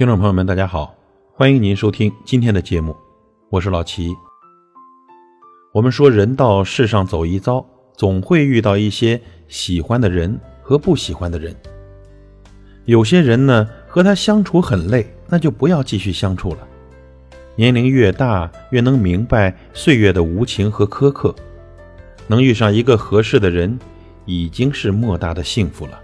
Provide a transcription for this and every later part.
听众朋友们，大家好，欢迎您收听今天的节目，我是老齐。我们说，人到世上走一遭，总会遇到一些喜欢的人和不喜欢的人。有些人呢，和他相处很累，那就不要继续相处了。年龄越大，越能明白岁月的无情和苛刻。能遇上一个合适的人，已经是莫大的幸福了。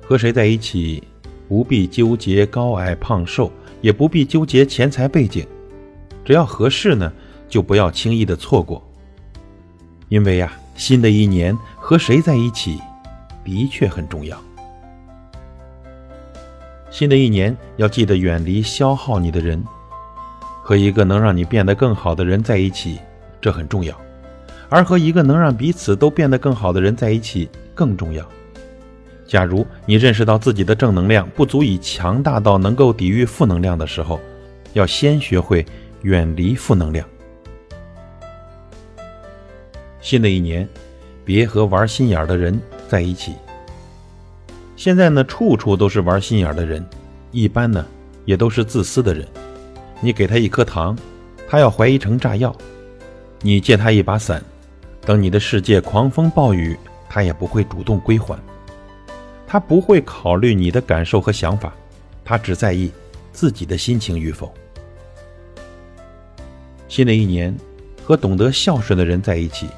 和谁在一起，不必纠结高矮胖瘦，也不必纠结钱财背景，只要合适呢，就不要轻易的错过。因为呀，新的一年和谁在一起，的确很重要。新的一年要记得远离消耗你的人，和一个能让你变得更好的人在一起，这很重要；而和一个能让彼此都变得更好的人在一起更重要。假如你认识到自己的正能量不足以强大到能够抵御负能量的时候，要先学会远离负能量。新的一年，别和玩心眼的人在一起。现在呢，处处都是玩心眼的人，一般呢，也都是自私的人。你给他一颗糖，他要怀疑成炸药；你借他一把伞，等你的世界狂风暴雨，他也不会主动归还。他不会考虑你的感受和想法，他只在意自己的心情与否。新的一年，和懂得孝顺的人在一起。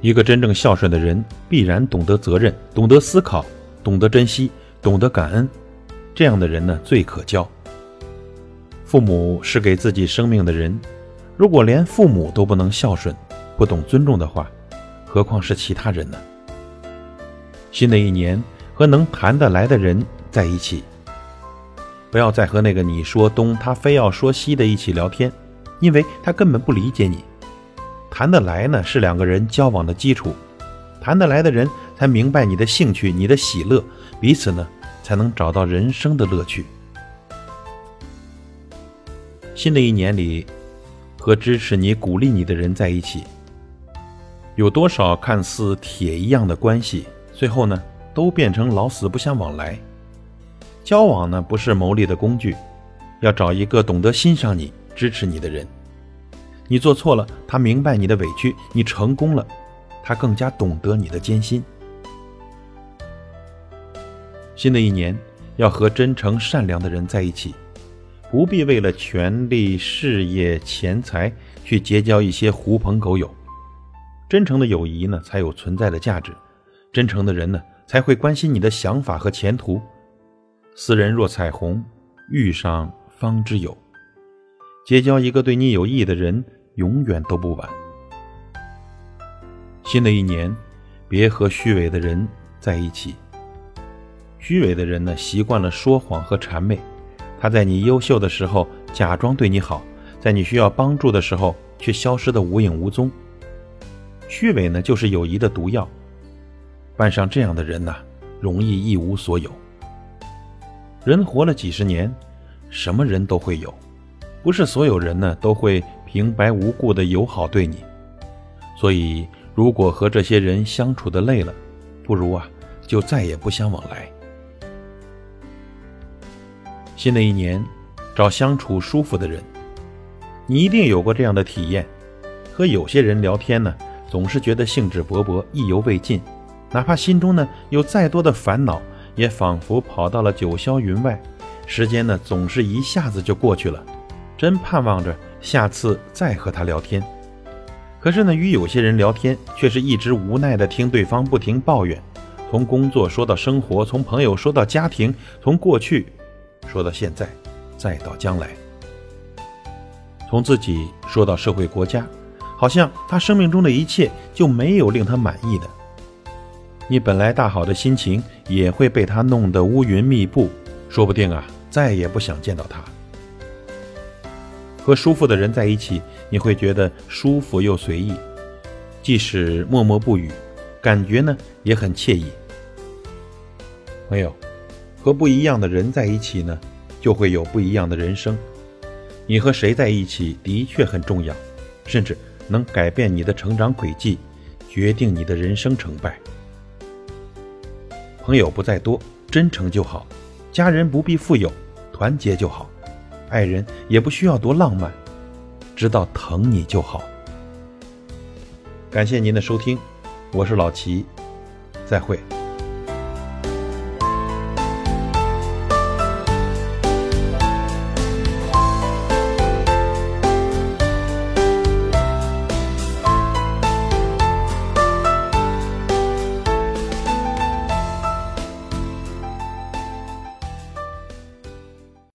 一个真正孝顺的人，必然懂得责任，懂得思考，懂得珍惜，懂得感恩。这样的人呢，最可交。父母是给自己生命的人，如果连父母都不能孝顺，不懂尊重的话，何况是其他人呢？新的一年，和能谈得来的人在一起。不要再和那个你说东他非要说西的一起聊天，因为他根本不理解你。谈得来呢，是两个人交往的基础。谈得来的人才明白你的兴趣、你的喜乐，彼此呢才能找到人生的乐趣。新的一年里，和支持你、鼓励你的人在一起。有多少看似铁一样的关系？最后呢，都变成老死不相往来。交往呢，不是谋利的工具，要找一个懂得欣赏你、支持你的人。你做错了，他明白你的委屈；你成功了，他更加懂得你的艰辛。新的一年，要和真诚善良的人在一起，不必为了权力、事业、钱财去结交一些狐朋狗友。真诚的友谊呢，才有存在的价值。真诚的人呢，才会关心你的想法和前途。斯人若彩虹，遇上方知有。结交一个对你有益的人，永远都不晚。新的一年，别和虚伪的人在一起。虚伪的人呢，习惯了说谎和谄媚。他在你优秀的时候假装对你好，在你需要帮助的时候却消失的无影无踪。虚伪呢，就是友谊的毒药。伴上这样的人呐，容易一无所有。人活了几十年，什么人都会有，不是所有人呢都会平白无故的友好对你。所以，如果和这些人相处的累了，不如啊，就再也不相往来。新的一年，找相处舒服的人。你一定有过这样的体验：和有些人聊天呢，总是觉得兴致勃勃，意犹未尽。哪怕心中呢有再多的烦恼，也仿佛跑到了九霄云外。时间呢总是一下子就过去了，真盼望着下次再和他聊天。可是呢，与有些人聊天，却是一直无奈的听对方不停抱怨，从工作说到生活，从朋友说到家庭，从过去说到现在，再到将来，从自己说到社会国家，好像他生命中的一切就没有令他满意的。你本来大好的心情也会被他弄得乌云密布，说不定啊，再也不想见到他。和舒服的人在一起，你会觉得舒服又随意，即使默默不语，感觉呢也很惬意。朋友，和不一样的人在一起呢，就会有不一样的人生。你和谁在一起的确很重要，甚至能改变你的成长轨迹，决定你的人生成败。朋友不在多，真诚就好；家人不必富有，团结就好；爱人也不需要多浪漫，知道疼你就好。感谢您的收听，我是老齐，再会。